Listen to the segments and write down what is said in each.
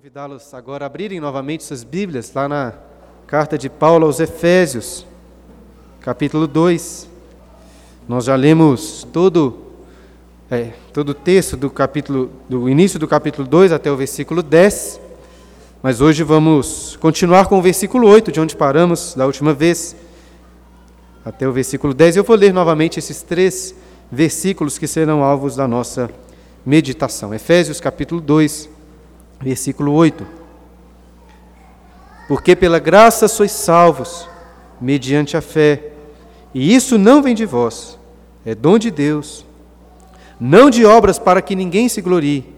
convidá-los agora a abrirem novamente suas Bíblias lá na carta de Paulo aos Efésios, capítulo 2. Nós já lemos todo, é, todo o texto do capítulo, do início do capítulo 2 até o versículo 10, mas hoje vamos continuar com o versículo 8, de onde paramos da última vez, até o versículo 10. Eu vou ler novamente esses três versículos que serão alvos da nossa meditação. Efésios capítulo 2 versículo 8. Porque pela graça sois salvos, mediante a fé, e isso não vem de vós, é dom de Deus, não de obras para que ninguém se glorie,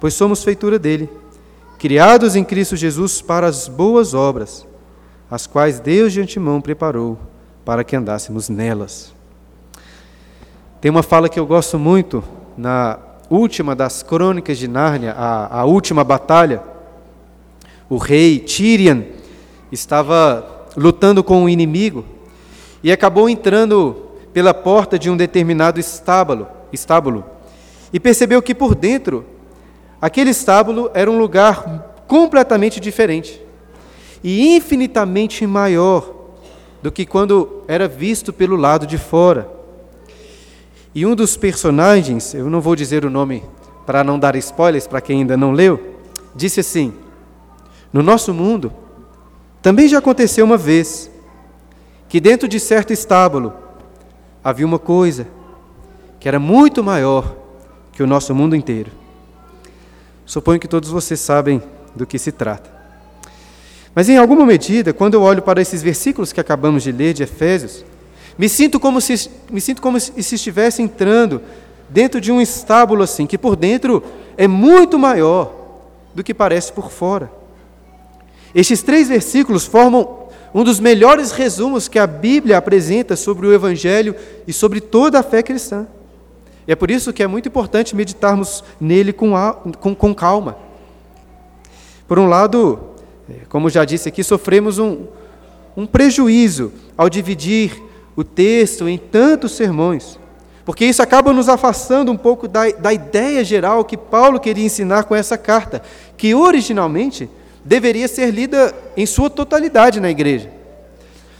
pois somos feitura dele, criados em Cristo Jesus para as boas obras, as quais Deus de antemão preparou para que andássemos nelas. Tem uma fala que eu gosto muito na última das crônicas de Nárnia, a, a última batalha, o rei Tirian estava lutando com o inimigo e acabou entrando pela porta de um determinado estábulo, estábulo e percebeu que por dentro aquele estábulo era um lugar completamente diferente e infinitamente maior do que quando era visto pelo lado de fora. E um dos personagens, eu não vou dizer o nome para não dar spoilers para quem ainda não leu, disse assim: No nosso mundo, também já aconteceu uma vez que dentro de certo estábulo havia uma coisa que era muito maior que o nosso mundo inteiro. Suponho que todos vocês sabem do que se trata. Mas em alguma medida, quando eu olho para esses versículos que acabamos de ler de Efésios, me sinto como se, me sinto como se estivesse entrando dentro de um estábulo assim, que por dentro é muito maior do que parece por fora. Estes três versículos formam um dos melhores resumos que a Bíblia apresenta sobre o Evangelho e sobre toda a fé cristã. E é por isso que é muito importante meditarmos nele com, com, com calma. Por um lado, é, como já disse aqui, sofremos um, um prejuízo ao dividir o texto em tantos sermões, porque isso acaba nos afastando um pouco da, da ideia geral que Paulo queria ensinar com essa carta, que originalmente deveria ser lida em sua totalidade na igreja.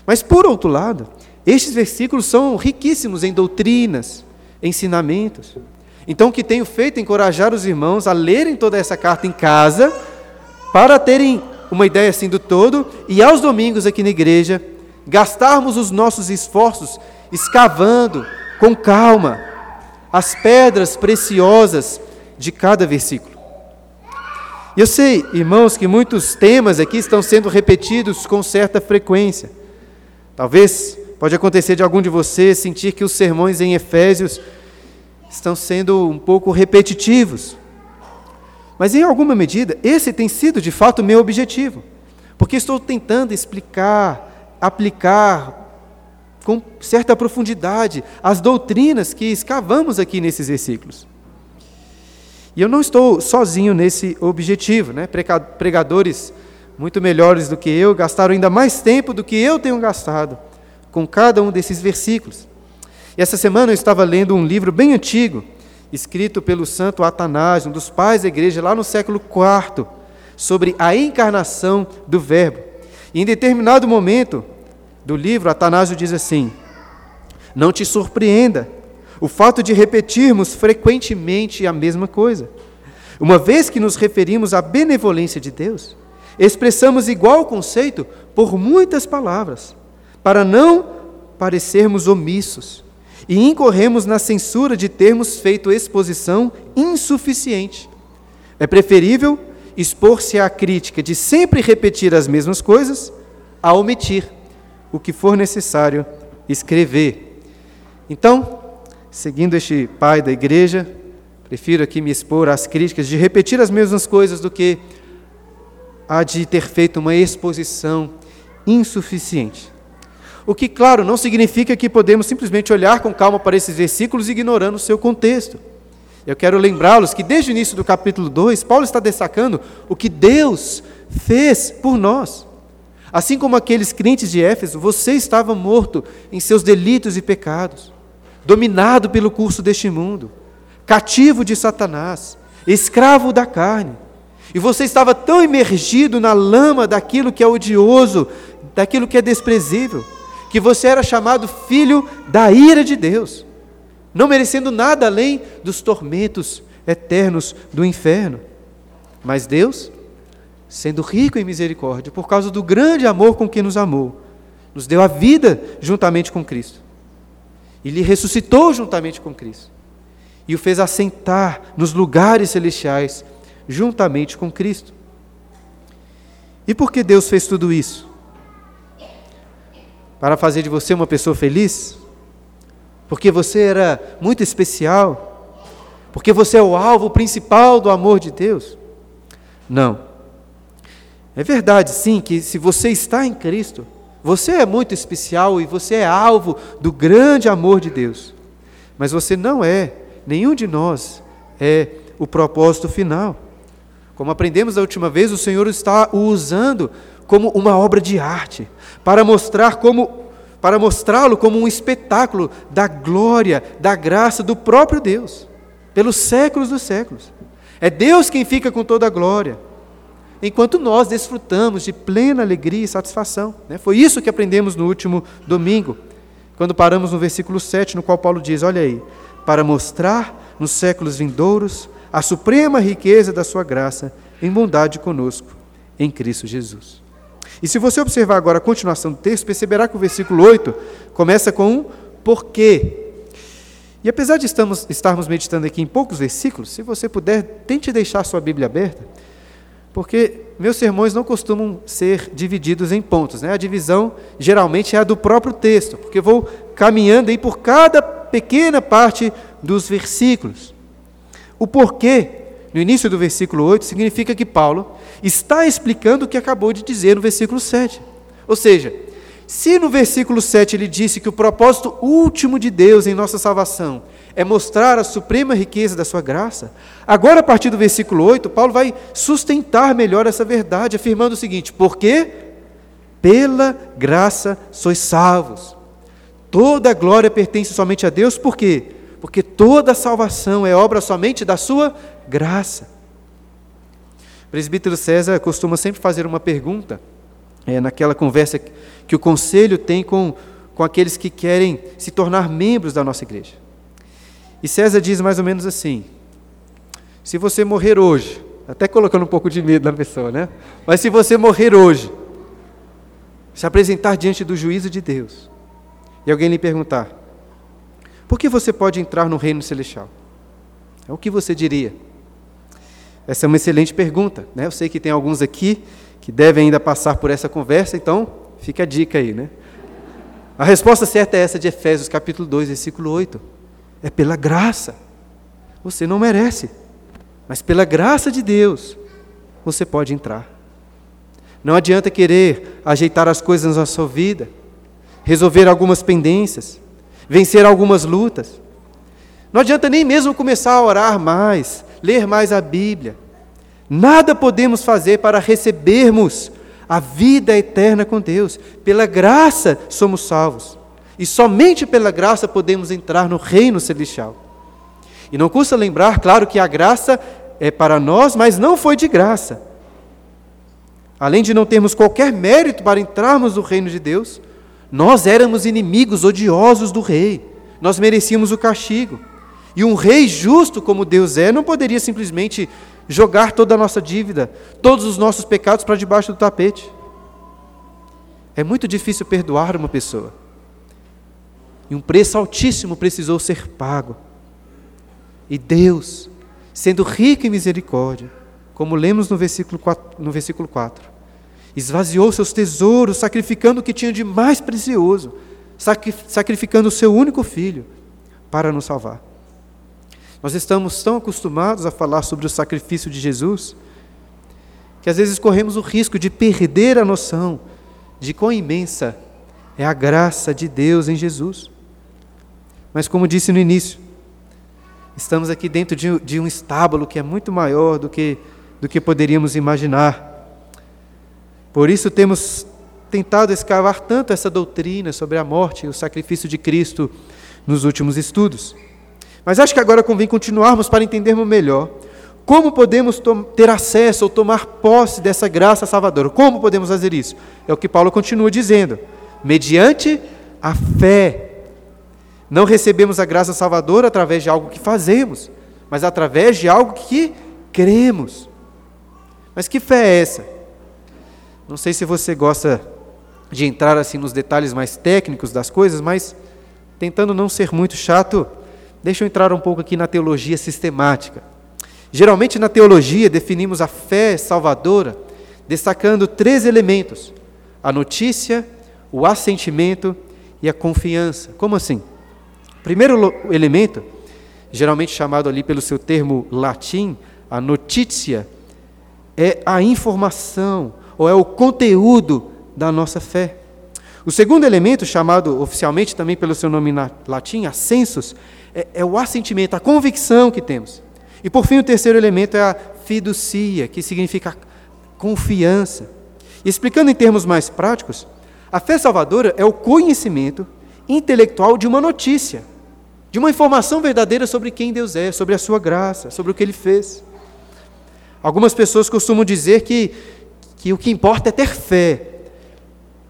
Mas, por outro lado, estes versículos são riquíssimos em doutrinas, ensinamentos. Então, o que tenho feito é encorajar os irmãos a lerem toda essa carta em casa, para terem uma ideia assim do todo, e aos domingos aqui na igreja gastarmos os nossos esforços escavando com calma as pedras preciosas de cada versículo. Eu sei, irmãos, que muitos temas aqui estão sendo repetidos com certa frequência. Talvez pode acontecer de algum de vocês sentir que os sermões em Efésios estão sendo um pouco repetitivos. Mas em alguma medida, esse tem sido de fato o meu objetivo, porque estou tentando explicar aplicar com certa profundidade as doutrinas que escavamos aqui nesses versículos. E eu não estou sozinho nesse objetivo, né? Pregadores muito melhores do que eu gastaram ainda mais tempo do que eu tenho gastado com cada um desses versículos. E essa semana eu estava lendo um livro bem antigo, escrito pelo santo Atanásio, um dos pais da igreja, lá no século IV, sobre a encarnação do Verbo. E em determinado momento, do livro, Atanásio diz assim: Não te surpreenda o fato de repetirmos frequentemente a mesma coisa. Uma vez que nos referimos à benevolência de Deus, expressamos igual conceito por muitas palavras, para não parecermos omissos e incorremos na censura de termos feito exposição insuficiente. É preferível expor-se à crítica de sempre repetir as mesmas coisas a omitir o que for necessário escrever. Então, seguindo este pai da igreja, prefiro aqui me expor às críticas de repetir as mesmas coisas do que a de ter feito uma exposição insuficiente. O que, claro, não significa que podemos simplesmente olhar com calma para esses versículos ignorando o seu contexto. Eu quero lembrá-los que desde o início do capítulo 2, Paulo está destacando o que Deus fez por nós. Assim como aqueles crentes de Éfeso, você estava morto em seus delitos e pecados, dominado pelo curso deste mundo, cativo de Satanás, escravo da carne. E você estava tão imergido na lama daquilo que é odioso, daquilo que é desprezível, que você era chamado filho da ira de Deus, não merecendo nada além dos tormentos eternos do inferno. Mas Deus, sendo rico em misericórdia, por causa do grande amor com que nos amou, nos deu a vida juntamente com Cristo. E lhe ressuscitou juntamente com Cristo. E o fez assentar nos lugares celestiais juntamente com Cristo. E por que Deus fez tudo isso? Para fazer de você uma pessoa feliz? Porque você era muito especial? Porque você é o alvo principal do amor de Deus? Não. É verdade, sim, que se você está em Cristo, você é muito especial e você é alvo do grande amor de Deus. Mas você não é, nenhum de nós é o propósito final. Como aprendemos da última vez, o Senhor está o usando como uma obra de arte, para mostrar como para mostrá-lo como um espetáculo da glória, da graça do próprio Deus, pelos séculos dos séculos. É Deus quem fica com toda a glória, enquanto nós desfrutamos de plena alegria e satisfação. Né? Foi isso que aprendemos no último domingo, quando paramos no versículo 7, no qual Paulo diz: Olha aí, para mostrar nos séculos vindouros a suprema riqueza da sua graça em bondade conosco, em Cristo Jesus. E se você observar agora a continuação do texto, perceberá que o versículo 8 começa com um porquê. E apesar de estamos, estarmos meditando aqui em poucos versículos, se você puder, tente deixar sua Bíblia aberta, porque meus sermões não costumam ser divididos em pontos. Né? A divisão geralmente é a do próprio texto, porque vou caminhando aí por cada pequena parte dos versículos. O porquê, no início do versículo 8, significa que Paulo está explicando o que acabou de dizer no versículo 7. Ou seja, se no versículo 7 ele disse que o propósito último de Deus em nossa salvação é mostrar a suprema riqueza da sua graça, agora a partir do versículo 8, Paulo vai sustentar melhor essa verdade, afirmando o seguinte: porque pela graça sois salvos. Toda a glória pertence somente a Deus, por quê? porque toda a salvação é obra somente da sua graça. O presbítero César costuma sempre fazer uma pergunta, é, naquela conversa que o conselho tem com, com aqueles que querem se tornar membros da nossa igreja. E César diz mais ou menos assim: se você morrer hoje, até colocando um pouco de medo na pessoa, né? Mas se você morrer hoje, se apresentar diante do juízo de Deus, e alguém lhe perguntar: por que você pode entrar no reino celestial? É o que você diria? Essa é uma excelente pergunta. Né? Eu sei que tem alguns aqui que devem ainda passar por essa conversa, então fica a dica aí. Né? A resposta certa é essa de Efésios capítulo 2, versículo 8. É pela graça. Você não merece, mas pela graça de Deus você pode entrar. Não adianta querer ajeitar as coisas na sua vida, resolver algumas pendências, vencer algumas lutas. Não adianta nem mesmo começar a orar mais, ler mais a Bíblia. Nada podemos fazer para recebermos a vida eterna com Deus. Pela graça somos salvos. E somente pela graça podemos entrar no reino celestial. E não custa lembrar, claro, que a graça é para nós, mas não foi de graça. Além de não termos qualquer mérito para entrarmos no reino de Deus, nós éramos inimigos odiosos do rei, nós merecíamos o castigo. E um rei justo como Deus é, não poderia simplesmente jogar toda a nossa dívida, todos os nossos pecados para debaixo do tapete. É muito difícil perdoar uma pessoa. E um preço altíssimo precisou ser pago. E Deus, sendo rico em misericórdia, como lemos no versículo 4, no versículo 4 esvaziou seus tesouros, sacrificando o que tinha de mais precioso, sacrificando o seu único filho para nos salvar. Nós estamos tão acostumados a falar sobre o sacrifício de Jesus, que às vezes corremos o risco de perder a noção de quão imensa é a graça de Deus em Jesus. Mas, como disse no início, estamos aqui dentro de, de um estábulo que é muito maior do que, do que poderíamos imaginar. Por isso temos tentado escavar tanto essa doutrina sobre a morte e o sacrifício de Cristo nos últimos estudos. Mas acho que agora convém continuarmos para entendermos melhor Como podemos ter acesso ou tomar posse dessa graça salvadora? Como podemos fazer isso? É o que Paulo continua dizendo. Mediante a fé. Não recebemos a graça salvadora através de algo que fazemos, mas através de algo que cremos. Mas que fé é essa? Não sei se você gosta de entrar assim nos detalhes mais técnicos das coisas, mas tentando não ser muito chato, deixa eu entrar um pouco aqui na teologia sistemática. Geralmente na teologia definimos a fé salvadora destacando três elementos: a notícia, o assentimento e a confiança. Como assim? Primeiro elemento, geralmente chamado ali pelo seu termo latim, a notícia, é a informação, ou é o conteúdo da nossa fé. O segundo elemento, chamado oficialmente também pelo seu nome latim, ascensus, é, é o assentimento, a convicção que temos. E por fim, o terceiro elemento é a fiducia, que significa confiança. E explicando em termos mais práticos, a fé salvadora é o conhecimento intelectual de uma notícia, de uma informação verdadeira sobre quem Deus é, sobre a sua graça, sobre o que ele fez. Algumas pessoas costumam dizer que, que o que importa é ter fé.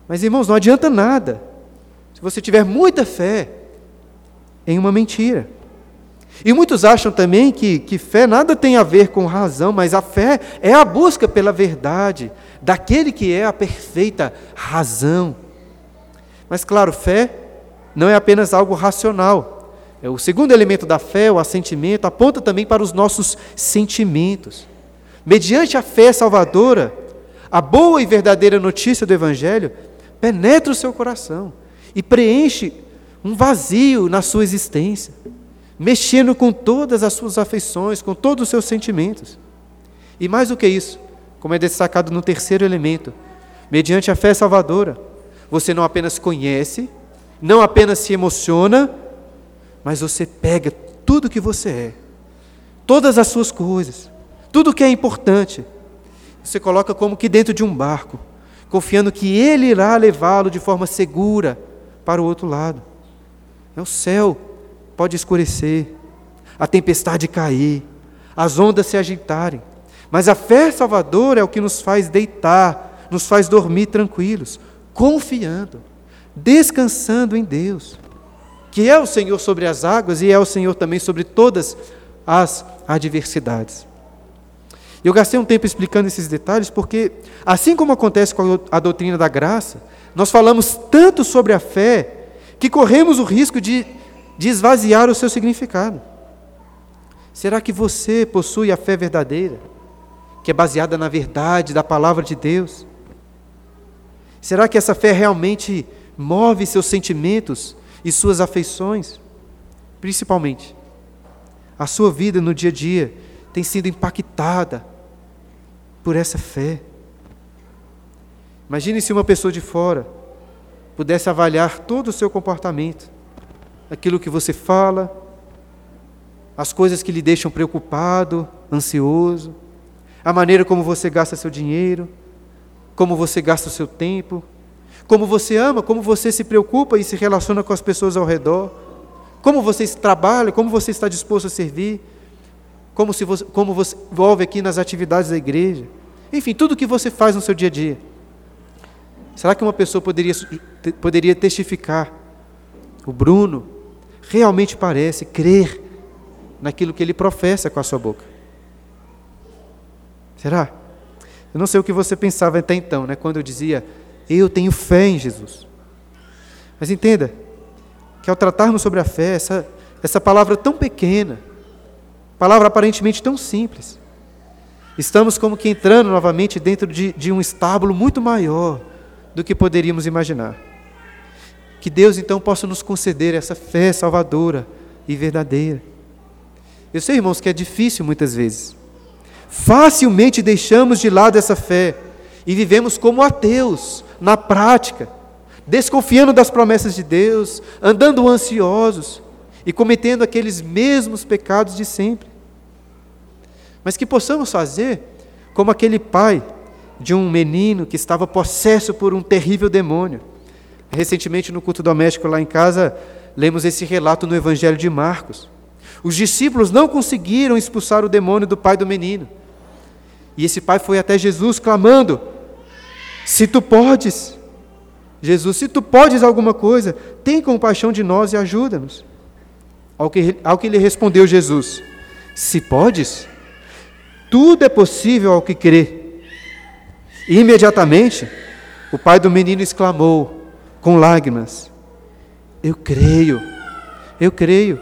Mas, irmãos, não adianta nada se você tiver muita fé em uma mentira. E muitos acham também que, que fé nada tem a ver com razão, mas a fé é a busca pela verdade, daquele que é a perfeita razão. Mas, claro, fé não é apenas algo racional. É o segundo elemento da fé, o assentimento, aponta também para os nossos sentimentos. Mediante a fé salvadora, a boa e verdadeira notícia do Evangelho penetra o seu coração e preenche um vazio na sua existência mexendo com todas as suas afeições, com todos os seus sentimentos. E mais do que isso, como é destacado no terceiro elemento, mediante a fé salvadora, você não apenas conhece, não apenas se emociona, mas você pega tudo que você é, todas as suas coisas, tudo que é importante, você coloca como que dentro de um barco, confiando que Ele irá levá-lo de forma segura para o outro lado. É o céu pode escurecer, a tempestade cair, as ondas se agitarem, mas a fé salvadora é o que nos faz deitar, nos faz dormir tranquilos, confiando, descansando em Deus, que é o Senhor sobre as águas e é o Senhor também sobre todas as adversidades. Eu gastei um tempo explicando esses detalhes porque, assim como acontece com a doutrina da graça, nós falamos tanto sobre a fé que corremos o risco de de esvaziar o seu significado. Será que você possui a fé verdadeira, que é baseada na verdade da palavra de Deus? Será que essa fé realmente move seus sentimentos e suas afeições? Principalmente, a sua vida no dia a dia tem sido impactada por essa fé. Imagine se uma pessoa de fora pudesse avaliar todo o seu comportamento aquilo que você fala, as coisas que lhe deixam preocupado, ansioso, a maneira como você gasta seu dinheiro, como você gasta o seu tempo, como você ama, como você se preocupa e se relaciona com as pessoas ao redor, como você trabalha, como você está disposto a servir, como, se você, como você envolve aqui nas atividades da igreja, enfim, tudo o que você faz no seu dia a dia. Será que uma pessoa poderia, poderia testificar? O Bruno realmente parece crer naquilo que ele professa com a sua boca. Será? Eu não sei o que você pensava até então, né, quando eu dizia, eu tenho fé em Jesus. Mas entenda que ao tratarmos sobre a fé, essa, essa palavra tão pequena, palavra aparentemente tão simples, estamos como que entrando novamente dentro de, de um estábulo muito maior do que poderíamos imaginar. Que Deus então possa nos conceder essa fé salvadora e verdadeira. Eu sei, irmãos, que é difícil muitas vezes. Facilmente deixamos de lado essa fé e vivemos como ateus, na prática, desconfiando das promessas de Deus, andando ansiosos e cometendo aqueles mesmos pecados de sempre. Mas que possamos fazer como aquele pai de um menino que estava possesso por um terrível demônio Recentemente, no culto doméstico lá em casa, lemos esse relato no Evangelho de Marcos. Os discípulos não conseguiram expulsar o demônio do pai do menino. E esse pai foi até Jesus clamando: Se tu podes, Jesus, se tu podes alguma coisa, tem compaixão de nós e ajuda-nos. Ao que, ao que lhe respondeu Jesus: Se podes, tudo é possível ao que crê. E imediatamente, o pai do menino exclamou, com lágrimas: Eu creio, eu creio,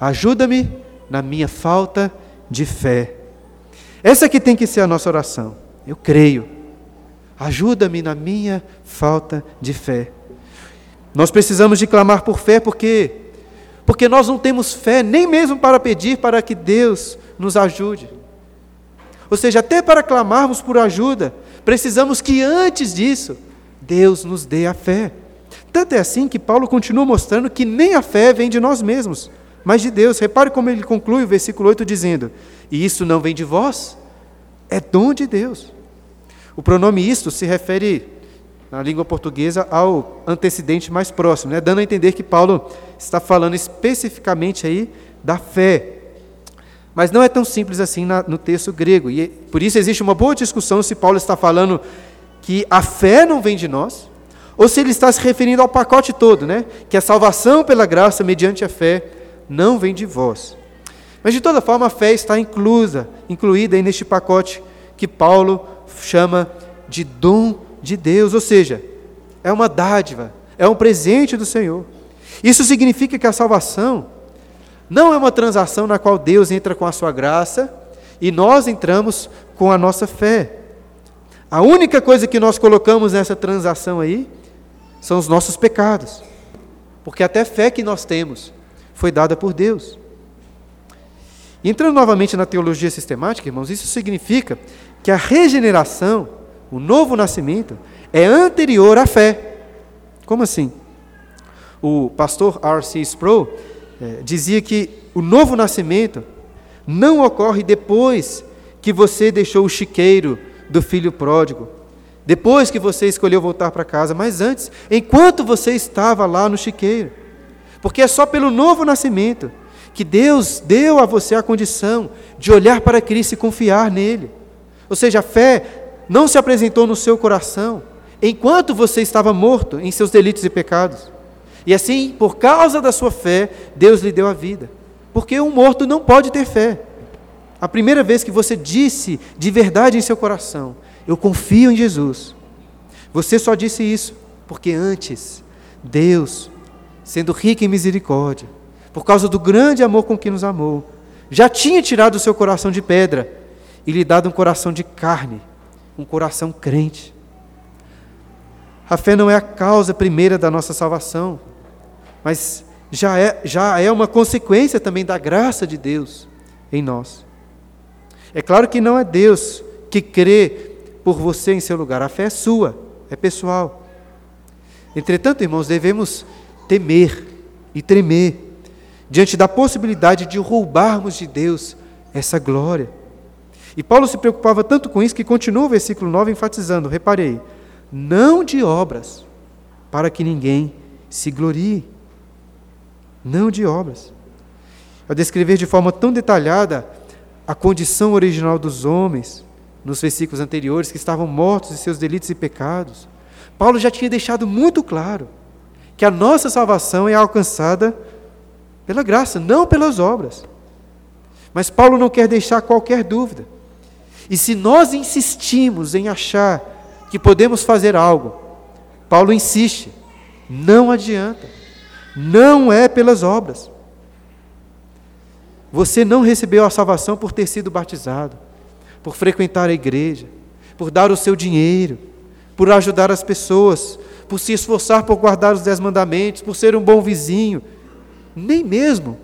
ajuda-me na minha falta de fé. Essa que tem que ser a nossa oração. Eu creio, ajuda-me na minha falta de fé. Nós precisamos de clamar por fé porque porque nós não temos fé nem mesmo para pedir para que Deus nos ajude. Ou seja, até para clamarmos por ajuda, precisamos que antes disso, Deus nos dê a fé. Tanto é assim que Paulo continua mostrando que nem a fé vem de nós mesmos, mas de Deus. Repare como ele conclui o versículo 8 dizendo: E isso não vem de vós, é dom de Deus. O pronome isto se refere, na língua portuguesa, ao antecedente mais próximo, né? dando a entender que Paulo está falando especificamente aí da fé. Mas não é tão simples assim na, no texto grego. E por isso existe uma boa discussão se Paulo está falando que a fé não vem de nós, ou se ele está se referindo ao pacote todo, né? Que a salvação pela graça mediante a fé não vem de vós. Mas de toda forma a fé está inclusa, incluída neste pacote que Paulo chama de dom de Deus, ou seja, é uma dádiva, é um presente do Senhor. Isso significa que a salvação não é uma transação na qual Deus entra com a sua graça e nós entramos com a nossa fé. A única coisa que nós colocamos nessa transação aí são os nossos pecados. Porque até fé que nós temos foi dada por Deus. Entrando novamente na teologia sistemática, irmãos, isso significa que a regeneração, o novo nascimento, é anterior à fé. Como assim? O pastor R.C. Sproul é, dizia que o novo nascimento não ocorre depois que você deixou o chiqueiro do filho pródigo, depois que você escolheu voltar para casa, mas antes, enquanto você estava lá no chiqueiro. Porque é só pelo novo nascimento que Deus deu a você a condição de olhar para Cristo e confiar nele. Ou seja, a fé não se apresentou no seu coração enquanto você estava morto em seus delitos e pecados. E assim, por causa da sua fé, Deus lhe deu a vida. Porque um morto não pode ter fé. A primeira vez que você disse de verdade em seu coração, eu confio em Jesus. Você só disse isso porque antes Deus, sendo rico em misericórdia, por causa do grande amor com que nos amou, já tinha tirado o seu coração de pedra e lhe dado um coração de carne, um coração crente. A fé não é a causa primeira da nossa salvação mas já é, já é uma consequência também da graça de Deus em nós. É claro que não é Deus que crê por você em seu lugar, a fé é sua, é pessoal. Entretanto, irmãos, devemos temer e tremer diante da possibilidade de roubarmos de Deus essa glória. E Paulo se preocupava tanto com isso que continua o versículo 9 enfatizando, reparei, não de obras, para que ninguém se glorie não de obras. Ao descrever de forma tão detalhada a condição original dos homens, nos versículos anteriores, que estavam mortos em seus delitos e pecados, Paulo já tinha deixado muito claro que a nossa salvação é alcançada pela graça, não pelas obras. Mas Paulo não quer deixar qualquer dúvida. E se nós insistimos em achar que podemos fazer algo, Paulo insiste, não adianta. Não é pelas obras. Você não recebeu a salvação por ter sido batizado, por frequentar a igreja, por dar o seu dinheiro, por ajudar as pessoas, por se esforçar por guardar os dez mandamentos, por ser um bom vizinho, nem mesmo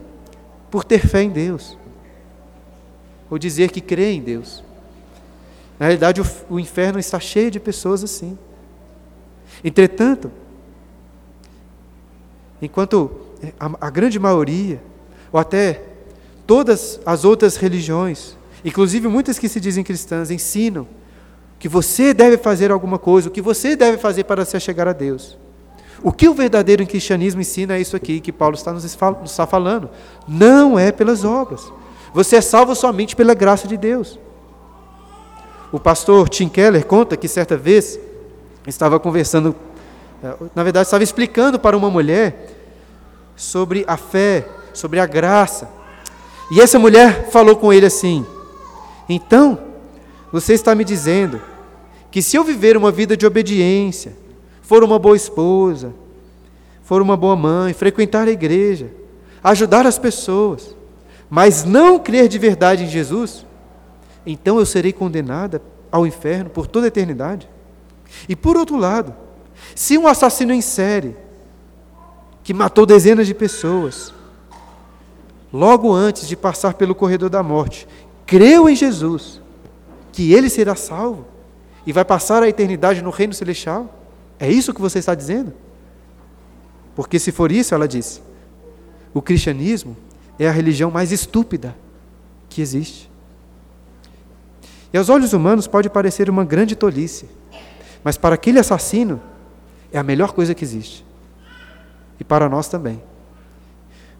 por ter fé em Deus, ou dizer que crê em Deus. Na realidade, o, inferno está cheio de pessoas assim. Entretanto, enquanto a, a grande maioria, ou até todas as outras religiões, inclusive muitas que se dizem cristãs, ensinam que você deve fazer alguma coisa, o que você deve fazer para se chegar a Deus. O que o verdadeiro cristianismo ensina é isso aqui que Paulo está nos está falando. Não é pelas obras. Você é salvo somente pela graça de Deus. O pastor Tim Keller conta que certa vez estava conversando, na verdade, estava explicando para uma mulher sobre a fé, sobre a graça. E essa mulher falou com ele assim: Então, você está me dizendo que se eu viver uma vida de obediência, for uma boa esposa, for uma boa mãe, frequentar a igreja, ajudar as pessoas, mas não crer de verdade em Jesus, então eu serei condenada ao inferno por toda a eternidade. E por outro lado, se um assassino em série, que matou dezenas de pessoas, logo antes de passar pelo corredor da morte, creu em Jesus, que ele será salvo e vai passar a eternidade no reino celestial? É isso que você está dizendo? Porque se for isso, ela disse, o cristianismo é a religião mais estúpida que existe. E aos olhos humanos pode parecer uma grande tolice, mas para aquele assassino é a melhor coisa que existe. E para nós também.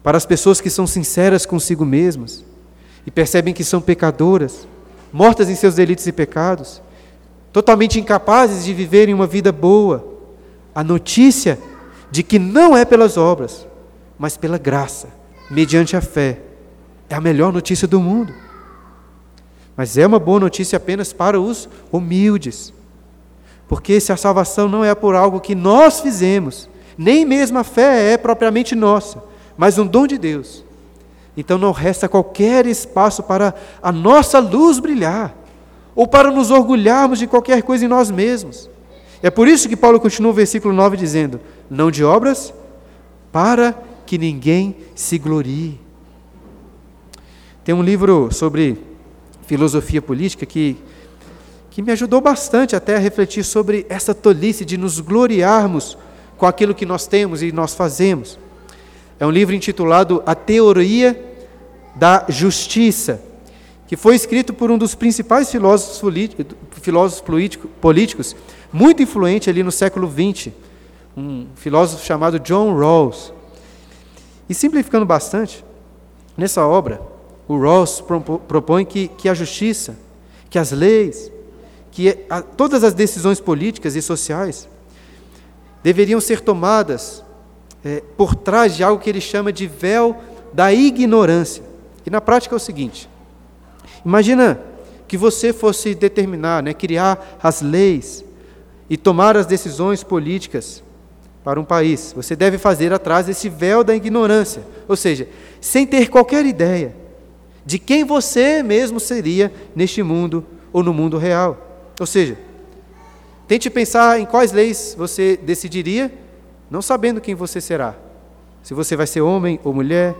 Para as pessoas que são sinceras consigo mesmas e percebem que são pecadoras, mortas em seus delitos e pecados, totalmente incapazes de viverem uma vida boa, a notícia de que não é pelas obras, mas pela graça, mediante a fé, é a melhor notícia do mundo. Mas é uma boa notícia apenas para os humildes. Porque se a salvação não é por algo que nós fizemos, nem mesmo a fé é propriamente nossa, mas um dom de Deus. Então não resta qualquer espaço para a nossa luz brilhar, ou para nos orgulharmos de qualquer coisa em nós mesmos. É por isso que Paulo continua o versículo 9 dizendo: Não de obras, para que ninguém se glorie. Tem um livro sobre filosofia política que, que me ajudou bastante até a refletir sobre essa tolice de nos gloriarmos com aquilo que nós temos e nós fazemos. É um livro intitulado A Teoria da Justiça, que foi escrito por um dos principais filósofos, políticos, muito influente ali no século XX, um filósofo chamado John Rawls. E simplificando bastante, nessa obra, o Ross propõe que, que a justiça, que as leis, que todas as decisões políticas e sociais deveriam ser tomadas é, por trás de algo que ele chama de véu da ignorância. E na prática é o seguinte: imagina que você fosse determinar, né, criar as leis e tomar as decisões políticas para um país. Você deve fazer atrás desse véu da ignorância, ou seja, sem ter qualquer ideia de quem você mesmo seria neste mundo ou no mundo real. Ou seja, tente pensar em quais leis você decidiria, não sabendo quem você será. Se você vai ser homem ou mulher,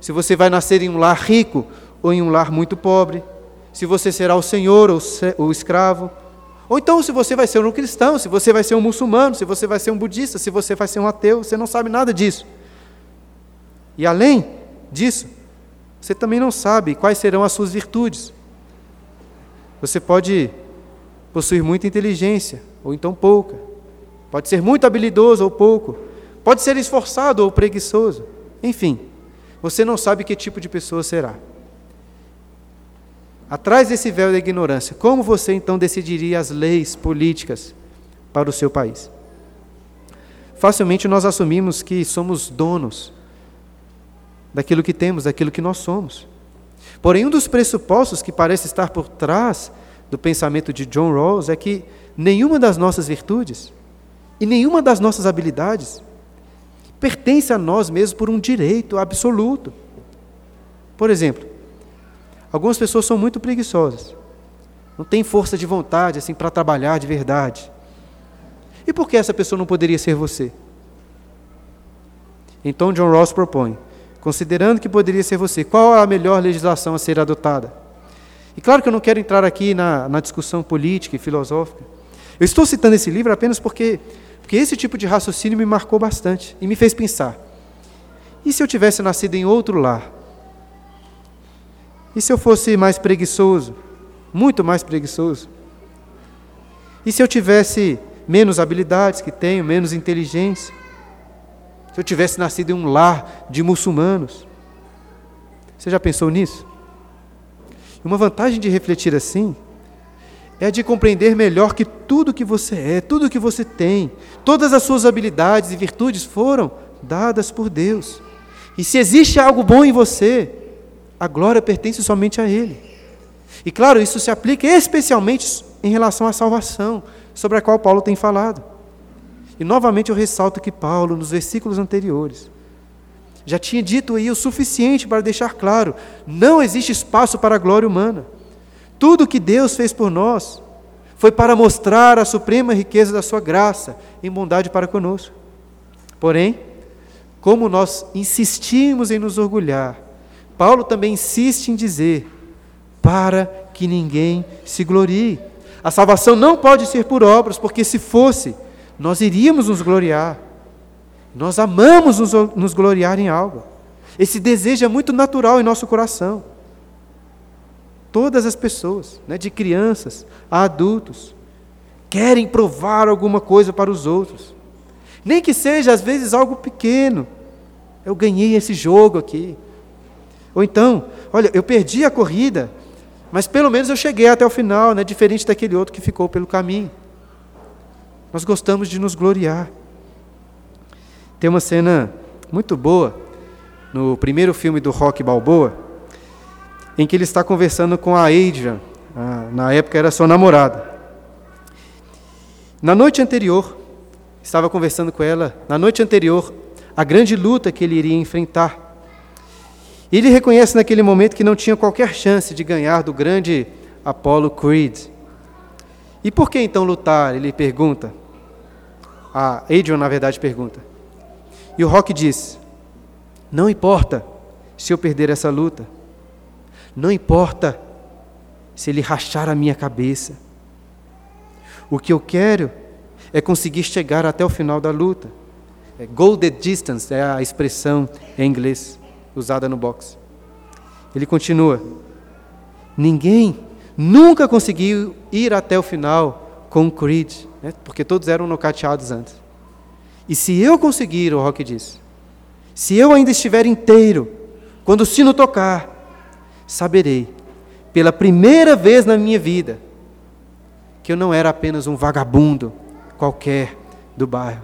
se você vai nascer em um lar rico ou em um lar muito pobre, se você será o senhor ou o escravo, ou então se você vai ser um cristão, se você vai ser um muçulmano, se você vai ser um budista, se você vai ser um ateu, você não sabe nada disso. E além disso, você também não sabe quais serão as suas virtudes. Você pode possuir muita inteligência, ou então pouca. Pode ser muito habilidoso ou pouco. Pode ser esforçado ou preguiçoso. Enfim, você não sabe que tipo de pessoa será. Atrás desse véu da ignorância, como você então decidiria as leis políticas para o seu país? Facilmente nós assumimos que somos donos daquilo que temos, daquilo que nós somos. Porém, um dos pressupostos que parece estar por trás do pensamento de John Rawls é que nenhuma das nossas virtudes e nenhuma das nossas habilidades pertence a nós mesmos por um direito absoluto. Por exemplo, algumas pessoas são muito preguiçosas, não têm força de vontade assim para trabalhar de verdade. E por que essa pessoa não poderia ser você? Então John Rawls propõe considerando que poderia ser você, qual a melhor legislação a ser adotada? E claro que eu não quero entrar aqui na, na discussão política e filosófica. Eu estou citando esse livro apenas porque, porque esse tipo de raciocínio me marcou bastante e me fez pensar. E se eu tivesse nascido em outro lar? E se eu fosse mais preguiçoso? Muito mais preguiçoso? E se eu tivesse menos habilidades que tenho, menos inteligência? Se eu tivesse nascido em um lar de muçulmanos. Você já pensou nisso? Uma vantagem de refletir assim é de compreender melhor que tudo que você é, tudo que você tem, todas as suas habilidades e virtudes foram dadas por Deus. E se existe algo bom em você, a glória pertence somente a Ele. E claro, isso se aplica especialmente em relação à salvação, sobre a qual Paulo tem falado. E novamente eu ressalto que Paulo, nos versículos anteriores, já tinha dito aí o suficiente para deixar claro: não existe espaço para a glória humana. Tudo que Deus fez por nós foi para mostrar a suprema riqueza da Sua graça em bondade para conosco. Porém, como nós insistimos em nos orgulhar, Paulo também insiste em dizer: para que ninguém se glorie. A salvação não pode ser por obras, porque se fosse, nós iríamos nos gloriar. Nós amamos nos, nos gloriar em algo. Esse desejo é muito natural em nosso coração. Todas as pessoas, né, de crianças a adultos, querem provar alguma coisa para os outros. Nem que seja, às vezes, algo pequeno. Eu ganhei esse jogo aqui. Ou então, olha, eu perdi a corrida, mas pelo menos eu cheguei até o final, né, diferente daquele outro que ficou pelo caminho. Nós gostamos de nos gloriar. Tem uma cena muito boa no primeiro filme do Rock Balboa, em que ele está conversando com a Adrian, a, na época era sua namorada. Na noite anterior, estava conversando com ela, na noite anterior, a grande luta que ele iria enfrentar. Ele reconhece naquele momento que não tinha qualquer chance de ganhar do grande Apollo Creed. E por que então lutar? Ele pergunta. A Adrian, na verdade, pergunta. E o Rock diz: Não importa se eu perder essa luta. Não importa se ele rachar a minha cabeça. O que eu quero é conseguir chegar até o final da luta. É, go the distance é a expressão em inglês usada no boxe. Ele continua: Ninguém nunca conseguiu ir até o final com o Creed, né? porque todos eram nocateados antes. E se eu conseguir, o Rock diz, se eu ainda estiver inteiro, quando o sino tocar, saberei, pela primeira vez na minha vida, que eu não era apenas um vagabundo qualquer do bairro.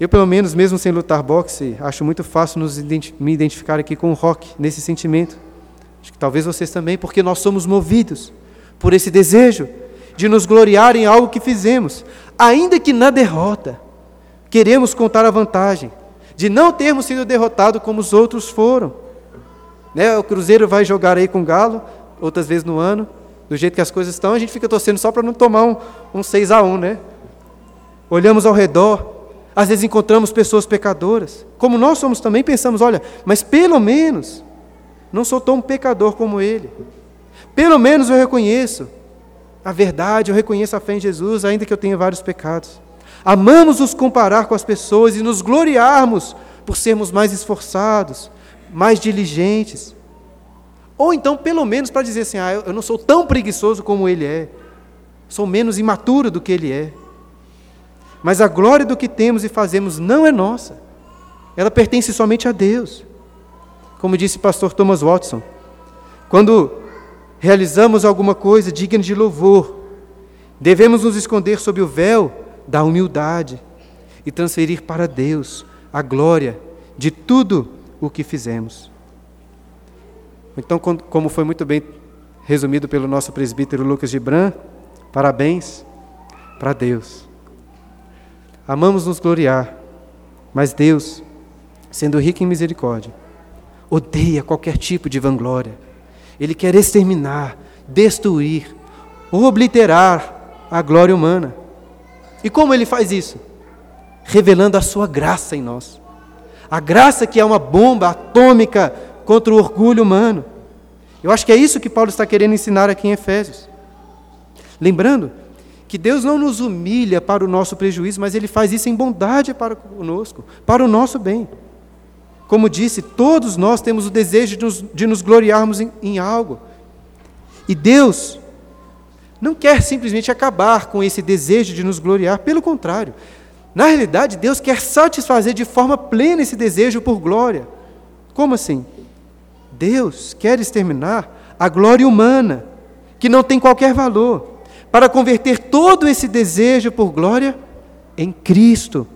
Eu, pelo menos, mesmo sem lutar boxe, acho muito fácil identi me identificar aqui com o rock, nesse sentimento. Acho que talvez vocês também, porque nós somos movidos por esse desejo de nos gloriar em algo que fizemos, ainda que na derrota. Queremos contar a vantagem de não termos sido derrotados como os outros foram. Né? O Cruzeiro vai jogar aí com o Galo, outras vezes no ano, do jeito que as coisas estão, a gente fica torcendo só para não tomar um, um 6 a 1 né? Olhamos ao redor, às vezes encontramos pessoas pecadoras. Como nós somos também, pensamos: olha, mas pelo menos não sou tão pecador como ele. Pelo menos eu reconheço a verdade, eu reconheço a fé em Jesus, ainda que eu tenha vários pecados. Amamos nos comparar com as pessoas e nos gloriarmos por sermos mais esforçados, mais diligentes. Ou então, pelo menos, para dizer assim: ah, eu não sou tão preguiçoso como ele é, sou menos imaturo do que ele é. Mas a glória do que temos e fazemos não é nossa, ela pertence somente a Deus. Como disse o pastor Thomas Watson, quando realizamos alguma coisa digna de louvor, devemos nos esconder sob o véu da humildade e transferir para Deus a glória de tudo o que fizemos. Então, como foi muito bem resumido pelo nosso presbítero Lucas Gibran, parabéns para Deus. Amamos nos gloriar, mas Deus, sendo rico em misericórdia, odeia qualquer tipo de vanglória. Ele quer exterminar, destruir, obliterar a glória humana. E como ele faz isso? Revelando a sua graça em nós. A graça que é uma bomba atômica contra o orgulho humano. Eu acho que é isso que Paulo está querendo ensinar aqui em Efésios. Lembrando que Deus não nos humilha para o nosso prejuízo, mas Ele faz isso em bondade para conosco, para o nosso bem. Como disse, todos nós temos o desejo de nos, de nos gloriarmos em, em algo. E Deus não quer simplesmente acabar com esse desejo de nos gloriar, pelo contrário, Na realidade, Deus quer satisfazer de forma plena esse desejo por glória. Como assim? Deus quer exterminar a glória humana, que não tem qualquer valor, para converter todo esse desejo por glória em Cristo.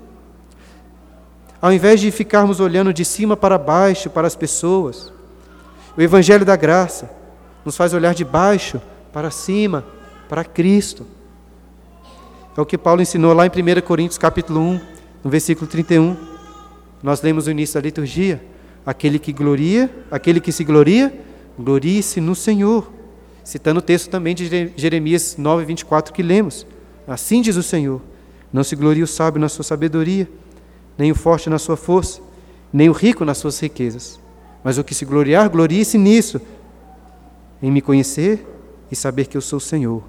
Ao invés de ficarmos olhando de cima para baixo para as pessoas, o Evangelho da Graça nos faz olhar de baixo para cima, para Cristo. É o que Paulo ensinou lá em 1 Coríntios capítulo 1, no versículo 31. Nós lemos no início da liturgia: aquele que gloria, aquele que se gloria, glorie-se no Senhor. Citando o texto também de Jeremias 9, 24 que lemos. Assim diz o Senhor: Não se glorie o sábio na sua sabedoria, nem o forte na sua força, nem o rico nas suas riquezas. Mas o que se gloriar, glorie-se nisso, em me conhecer e saber que eu sou o Senhor,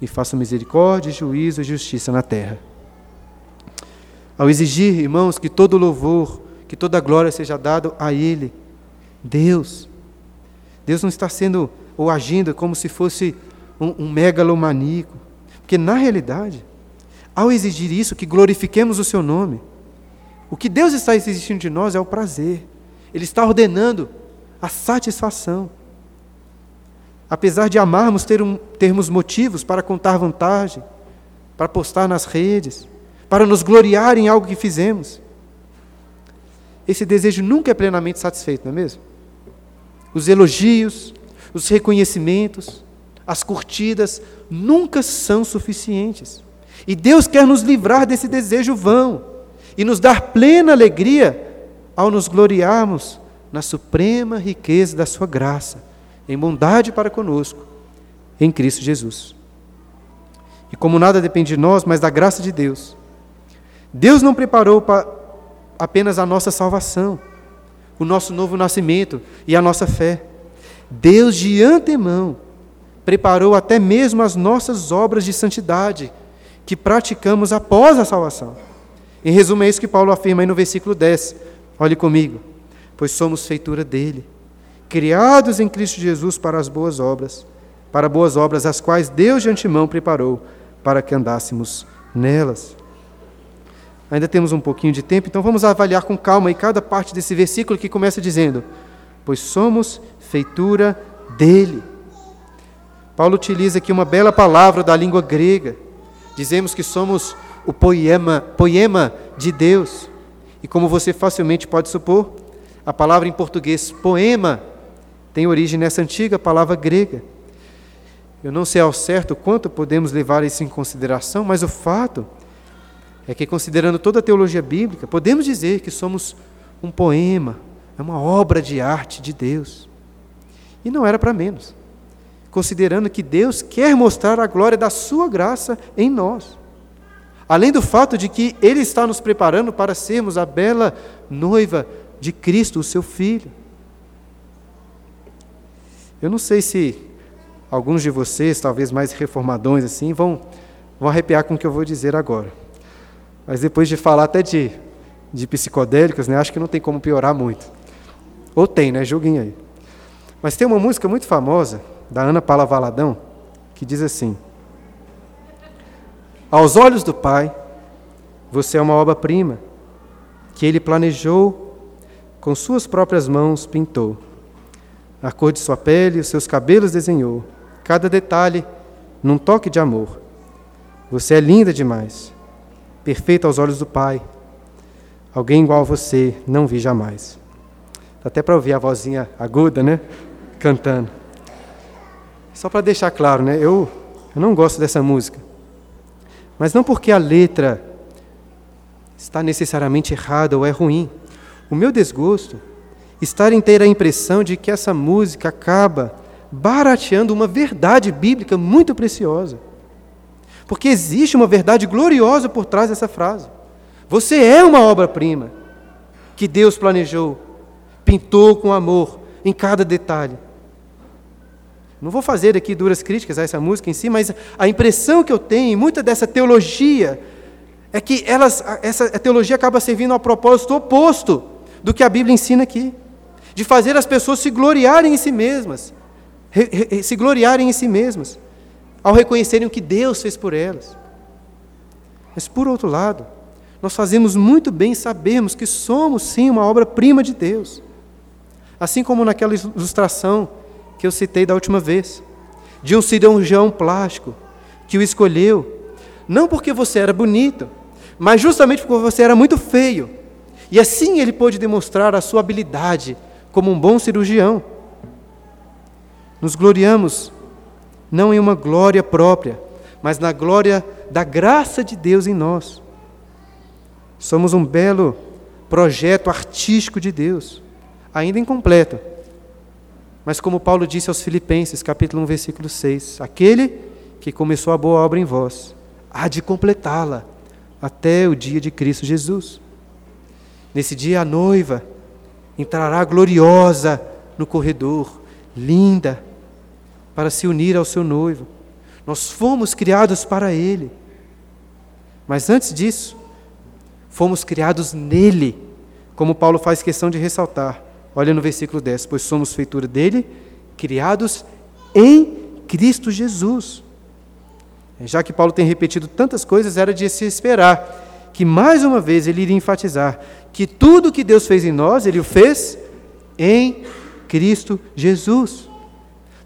e faço misericórdia, juízo e justiça na terra. Ao exigir, irmãos, que todo louvor, que toda glória seja dado a Ele, Deus, Deus não está sendo ou agindo como se fosse um, um megalomaníaco, porque na realidade, ao exigir isso, que glorifiquemos o Seu nome, o que Deus está exigindo de nós é o prazer, Ele está ordenando a satisfação. Apesar de amarmos ter um, termos motivos para contar vantagem, para postar nas redes, para nos gloriar em algo que fizemos, esse desejo nunca é plenamente satisfeito, não é mesmo? Os elogios, os reconhecimentos, as curtidas nunca são suficientes. E Deus quer nos livrar desse desejo vão e nos dar plena alegria ao nos gloriarmos na suprema riqueza da Sua graça em bondade para conosco, em Cristo Jesus. E como nada depende de nós, mas da graça de Deus, Deus não preparou apenas a nossa salvação, o nosso novo nascimento e a nossa fé. Deus de antemão preparou até mesmo as nossas obras de santidade que praticamos após a salvação. Em resumo, é isso que Paulo afirma aí no versículo 10. Olhe comigo. Pois somos feitura dele, criados em Cristo Jesus para as boas obras, para boas obras as quais Deus de antemão preparou para que andássemos nelas. Ainda temos um pouquinho de tempo, então vamos avaliar com calma aí cada parte desse versículo que começa dizendo: Pois somos feitura dele. Paulo utiliza aqui uma bela palavra da língua grega. Dizemos que somos o poema, poema de Deus. E como você facilmente pode supor, a palavra em português poema tem origem nessa antiga palavra grega. Eu não sei ao certo quanto podemos levar isso em consideração, mas o fato é que, considerando toda a teologia bíblica, podemos dizer que somos um poema, é uma obra de arte de Deus. E não era para menos, considerando que Deus quer mostrar a glória da Sua graça em nós. Além do fato de que Ele está nos preparando para sermos a bela noiva de Cristo, o seu Filho. Eu não sei se alguns de vocês, talvez mais reformadões assim, vão, vão arrepiar com o que eu vou dizer agora. Mas depois de falar até de, de psicodélicos, né, acho que não tem como piorar muito. Ou tem, né? Julguem aí. Mas tem uma música muito famosa, da Ana Paula Valadão, que diz assim: Aos olhos do Pai, você é uma obra-prima, que Ele planejou, com suas próprias mãos pintou a cor de sua pele, os seus cabelos desenhou, cada detalhe num toque de amor. Você é linda demais, perfeita aos olhos do Pai. Alguém igual a você não vi jamais. Dá até para ouvir a vozinha aguda, né? Cantando. Só para deixar claro, né? Eu, eu não gosto dessa música. Mas não porque a letra está necessariamente errada ou é ruim. O meu desgosto estar em ter a impressão de que essa música acaba barateando uma verdade bíblica muito preciosa. Porque existe uma verdade gloriosa por trás dessa frase. Você é uma obra-prima que Deus planejou, pintou com amor em cada detalhe. Não vou fazer aqui duras críticas a essa música em si, mas a impressão que eu tenho muita dessa teologia é que elas, essa teologia acaba servindo ao propósito oposto do que a Bíblia ensina aqui de fazer as pessoas se gloriarem em si mesmas, se gloriarem em si mesmas, ao reconhecerem o que Deus fez por elas. Mas, por outro lado, nós fazemos muito bem em sabermos que somos, sim, uma obra-prima de Deus. Assim como naquela ilustração que eu citei da última vez, de um cirurgião plástico que o escolheu, não porque você era bonito, mas justamente porque você era muito feio. E assim ele pôde demonstrar a sua habilidade como um bom cirurgião. Nos gloriamos não em uma glória própria, mas na glória da graça de Deus em nós. Somos um belo projeto artístico de Deus, ainda incompleto. Mas como Paulo disse aos Filipenses, capítulo 1, versículo 6, aquele que começou a boa obra em vós, há de completá-la até o dia de Cristo Jesus. Nesse dia a noiva entrará gloriosa no corredor, linda, para se unir ao seu noivo. Nós fomos criados para Ele. Mas antes disso, fomos criados nele, como Paulo faz questão de ressaltar. Olha no versículo 10: Pois somos feitura dele, criados em Cristo Jesus. Já que Paulo tem repetido tantas coisas, era de se esperar que mais uma vez ele iria enfatizar que tudo que Deus fez em nós, ele o fez em Cristo Jesus.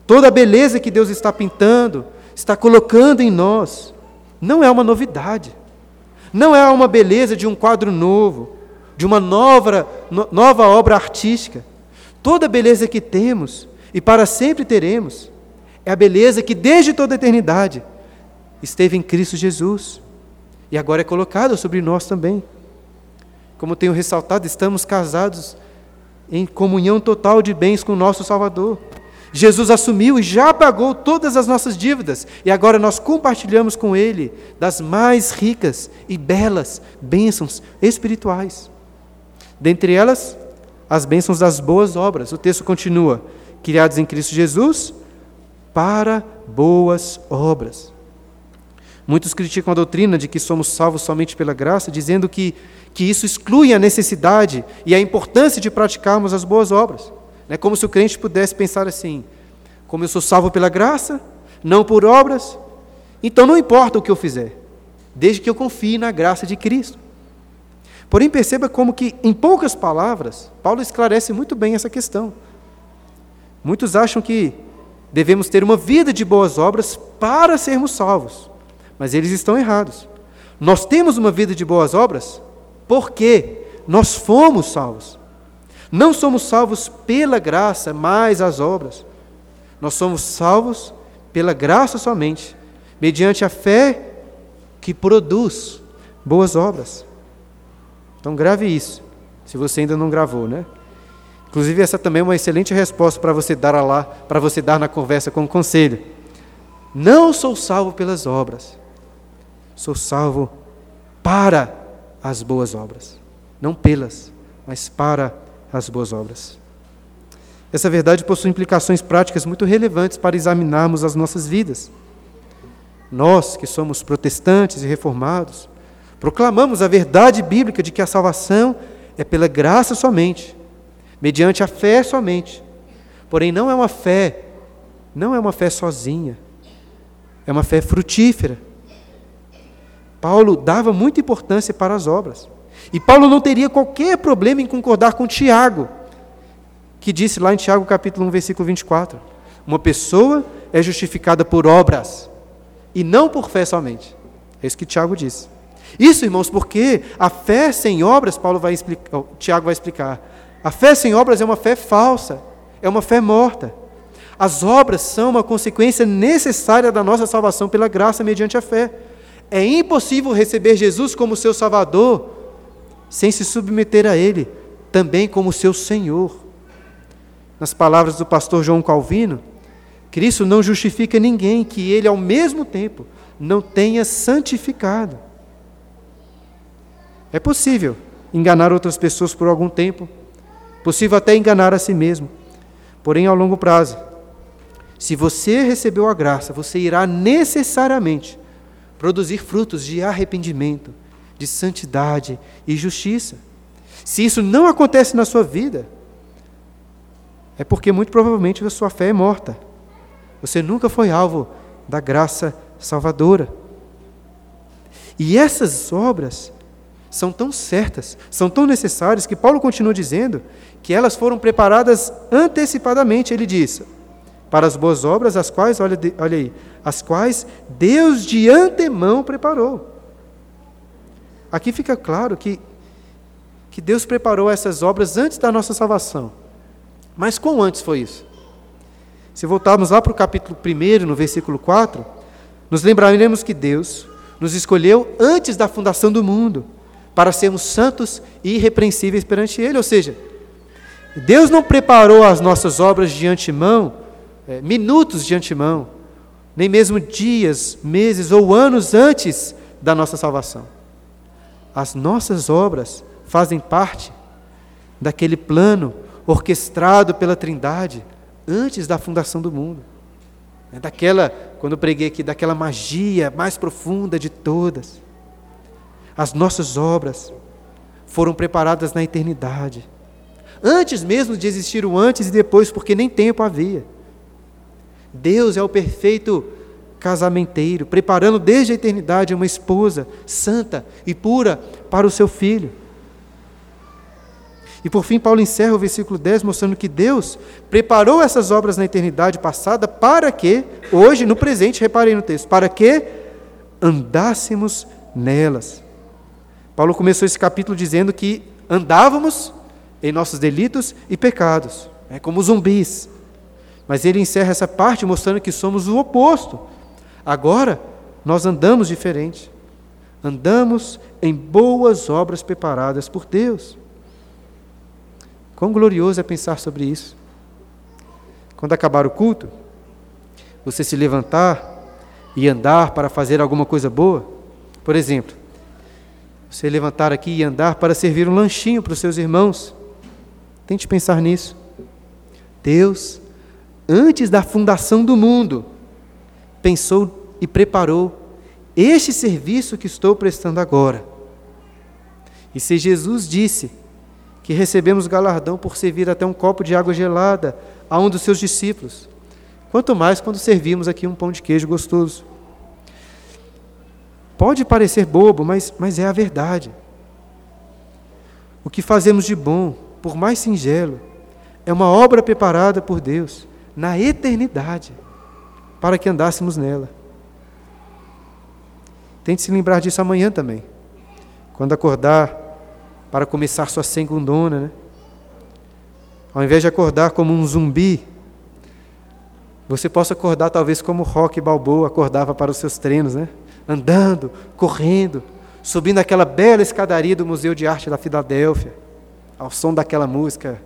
Toda a beleza que Deus está pintando, está colocando em nós, não é uma novidade. Não é uma beleza de um quadro novo, de uma nova, nova obra artística. Toda a beleza que temos e para sempre teremos é a beleza que desde toda a eternidade esteve em Cristo Jesus e agora é colocada sobre nós também. Como tenho ressaltado, estamos casados em comunhão total de bens com o nosso Salvador. Jesus assumiu e já pagou todas as nossas dívidas, e agora nós compartilhamos com Ele das mais ricas e belas bênçãos espirituais. Dentre elas, as bênçãos das boas obras. O texto continua: criados em Cristo Jesus para boas obras. Muitos criticam a doutrina de que somos salvos somente pela graça, dizendo que, que isso exclui a necessidade e a importância de praticarmos as boas obras. É como se o crente pudesse pensar assim: como eu sou salvo pela graça, não por obras, então não importa o que eu fizer, desde que eu confie na graça de Cristo. Porém, perceba como que, em poucas palavras, Paulo esclarece muito bem essa questão. Muitos acham que devemos ter uma vida de boas obras para sermos salvos. Mas eles estão errados. Nós temos uma vida de boas obras porque nós fomos salvos. Não somos salvos pela graça, mais as obras. Nós somos salvos pela graça somente, mediante a fé que produz boas obras. Então grave isso, se você ainda não gravou, né? Inclusive essa também é uma excelente resposta para você dar lá, para você dar na conversa com o conselho. Não sou salvo pelas obras, sou salvo para as boas obras. Não pelas, mas para as boas obras. Essa verdade possui implicações práticas muito relevantes para examinarmos as nossas vidas. Nós, que somos protestantes e reformados, proclamamos a verdade bíblica de que a salvação é pela graça somente, mediante a fé somente. Porém, não é uma fé, não é uma fé sozinha, é uma fé frutífera Paulo dava muita importância para as obras. E Paulo não teria qualquer problema em concordar com Tiago, que disse lá em Tiago capítulo 1, versículo 24: Uma pessoa é justificada por obras e não por fé somente. É isso que Tiago disse. Isso, irmãos, porque a fé sem obras, Paulo vai explicar, Tiago vai explicar. A fé sem obras é uma fé falsa, é uma fé morta. As obras são uma consequência necessária da nossa salvação pela graça mediante a fé. É impossível receber Jesus como seu Salvador sem se submeter a Ele, também como seu Senhor. Nas palavras do pastor João Calvino, Cristo não justifica ninguém que Ele, ao mesmo tempo, não tenha santificado. É possível enganar outras pessoas por algum tempo, possível até enganar a si mesmo, porém, ao longo prazo, se você recebeu a graça, você irá necessariamente produzir frutos de arrependimento, de santidade e justiça. Se isso não acontece na sua vida, é porque muito provavelmente a sua fé é morta. Você nunca foi alvo da graça salvadora. E essas obras são tão certas, são tão necessárias, que Paulo continua dizendo que elas foram preparadas antecipadamente. Ele diz: para as boas obras, as quais, olha, olha aí, as quais Deus de antemão preparou. Aqui fica claro que, que Deus preparou essas obras antes da nossa salvação. Mas quão antes foi isso? Se voltarmos lá para o capítulo 1, no versículo 4, nos lembraremos que Deus nos escolheu antes da fundação do mundo para sermos santos e irrepreensíveis perante Ele. Ou seja, Deus não preparou as nossas obras de antemão, é, minutos de antemão, nem mesmo dias, meses ou anos antes da nossa salvação. As nossas obras fazem parte daquele plano orquestrado pela Trindade antes da fundação do mundo. É daquela, quando eu preguei aqui, daquela magia mais profunda de todas. As nossas obras foram preparadas na eternidade. Antes mesmo de existir o antes e depois, porque nem tempo havia. Deus é o perfeito casamenteiro, preparando desde a eternidade uma esposa santa e pura para o seu filho. E por fim, Paulo encerra o versículo 10 mostrando que Deus preparou essas obras na eternidade passada para que, hoje, no presente, reparei no texto, para que andássemos nelas. Paulo começou esse capítulo dizendo que andávamos em nossos delitos e pecados, é como zumbis. Mas ele encerra essa parte mostrando que somos o oposto. Agora, nós andamos diferente. Andamos em boas obras preparadas por Deus. Quão glorioso é pensar sobre isso. Quando acabar o culto, você se levantar e andar para fazer alguma coisa boa. Por exemplo, você levantar aqui e andar para servir um lanchinho para os seus irmãos. Tente pensar nisso. Deus, antes da fundação do mundo, pensou e preparou este serviço que estou prestando agora. E se Jesus disse que recebemos galardão por servir até um copo de água gelada a um dos seus discípulos. Quanto mais quando servimos aqui um pão de queijo gostoso. Pode parecer bobo, mas, mas é a verdade. O que fazemos de bom, por mais singelo, é uma obra preparada por Deus na eternidade, para que andássemos nela. Tente se lembrar disso amanhã também. Quando acordar, para começar sua segundona, né? Ao invés de acordar como um zumbi, você possa acordar talvez como Rock Balboa acordava para os seus treinos, né? Andando, correndo, subindo aquela bela escadaria do Museu de Arte da Filadélfia, ao som daquela música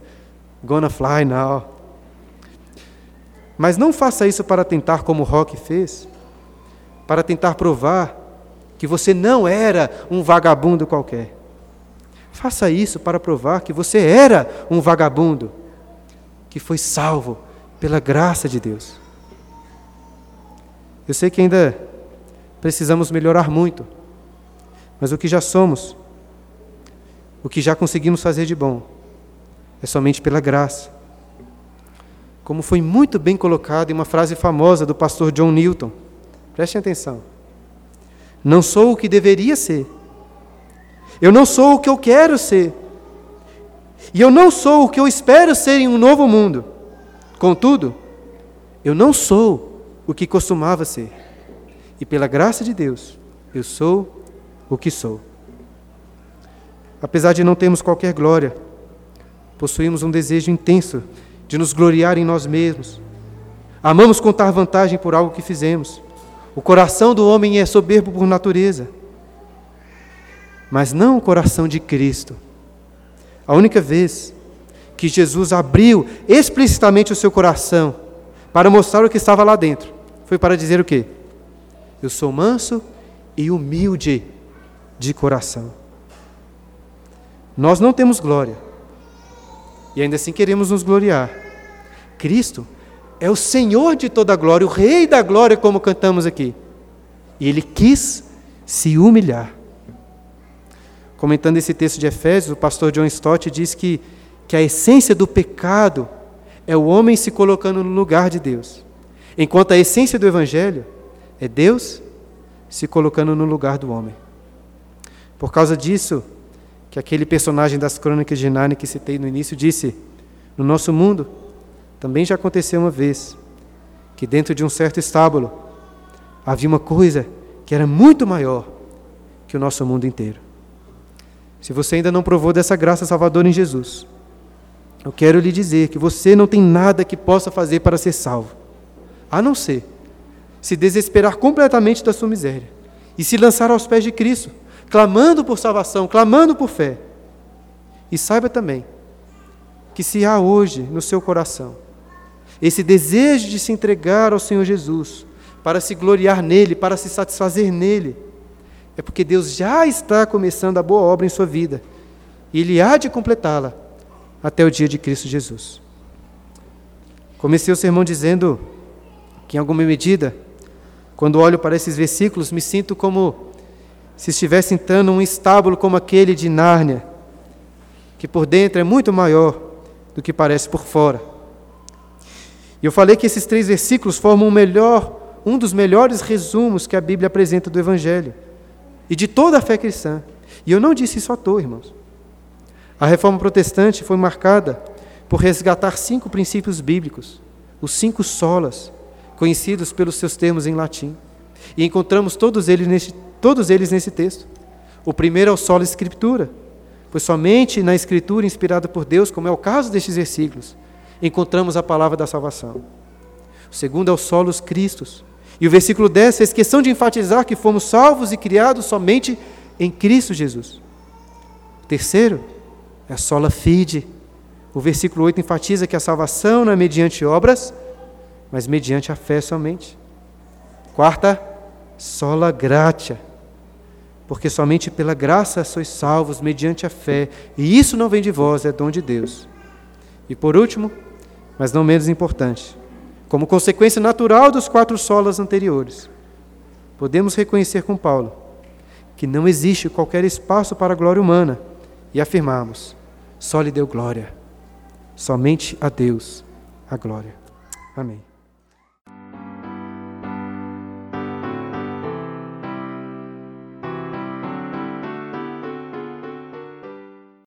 Gonna Fly Now. Mas não faça isso para tentar como Rock fez, para tentar provar que você não era um vagabundo qualquer. Faça isso para provar que você era um vagabundo, que foi salvo pela graça de Deus. Eu sei que ainda precisamos melhorar muito, mas o que já somos, o que já conseguimos fazer de bom, é somente pela graça. Como foi muito bem colocado em uma frase famosa do pastor John Newton, prestem atenção. Não sou o que deveria ser eu não sou o que eu quero ser. E eu não sou o que eu espero ser em um novo mundo. Contudo, eu não sou o que costumava ser. E pela graça de Deus, eu sou o que sou. Apesar de não termos qualquer glória, possuímos um desejo intenso de nos gloriar em nós mesmos. Amamos contar vantagem por algo que fizemos. O coração do homem é soberbo por natureza mas não o coração de Cristo. A única vez que Jesus abriu explicitamente o seu coração para mostrar o que estava lá dentro, foi para dizer o quê? Eu sou manso e humilde de coração. Nós não temos glória. E ainda assim queremos nos gloriar. Cristo é o Senhor de toda a glória, o Rei da glória, como cantamos aqui. E ele quis se humilhar. Comentando esse texto de Efésios, o pastor John Stott diz que, que a essência do pecado é o homem se colocando no lugar de Deus, enquanto a essência do Evangelho é Deus se colocando no lugar do homem. Por causa disso, que aquele personagem das crônicas de Nárnia que citei no início disse: No nosso mundo também já aconteceu uma vez que dentro de um certo estábulo havia uma coisa que era muito maior que o nosso mundo inteiro. Se você ainda não provou dessa graça salvadora em Jesus, eu quero lhe dizer que você não tem nada que possa fazer para ser salvo, a não ser se desesperar completamente da sua miséria e se lançar aos pés de Cristo, clamando por salvação, clamando por fé. E saiba também que se há hoje no seu coração esse desejo de se entregar ao Senhor Jesus, para se gloriar nele, para se satisfazer nele, é porque Deus já está começando a boa obra em sua vida e Ele há de completá-la até o dia de Cristo Jesus. Comecei o sermão dizendo que, em alguma medida, quando olho para esses versículos, me sinto como se estivesse entrando num estábulo como aquele de Nárnia, que por dentro é muito maior do que parece por fora. E eu falei que esses três versículos formam um, melhor, um dos melhores resumos que a Bíblia apresenta do Evangelho e de toda a fé cristã. E eu não disse isso à toa, irmãos. A reforma protestante foi marcada por resgatar cinco princípios bíblicos, os cinco solas, conhecidos pelos seus termos em latim. E encontramos todos eles nesse, todos eles nesse texto. O primeiro é o solo escritura, pois somente na escritura inspirada por Deus, como é o caso destes versículos, encontramos a palavra da salvação. O segundo é o solos Cristos. E o versículo 10 fez questão de enfatizar que fomos salvos e criados somente em Cristo Jesus. O terceiro é a sola fide. O versículo 8 enfatiza que a salvação não é mediante obras, mas mediante a fé somente. Quarta, sola gratia. Porque somente pela graça sois salvos mediante a fé, e isso não vem de vós, é dom de Deus. E por último, mas não menos importante, como consequência natural dos quatro solas anteriores, podemos reconhecer com Paulo que não existe qualquer espaço para a glória humana e afirmarmos: só lhe deu glória, somente a Deus a glória. Amém.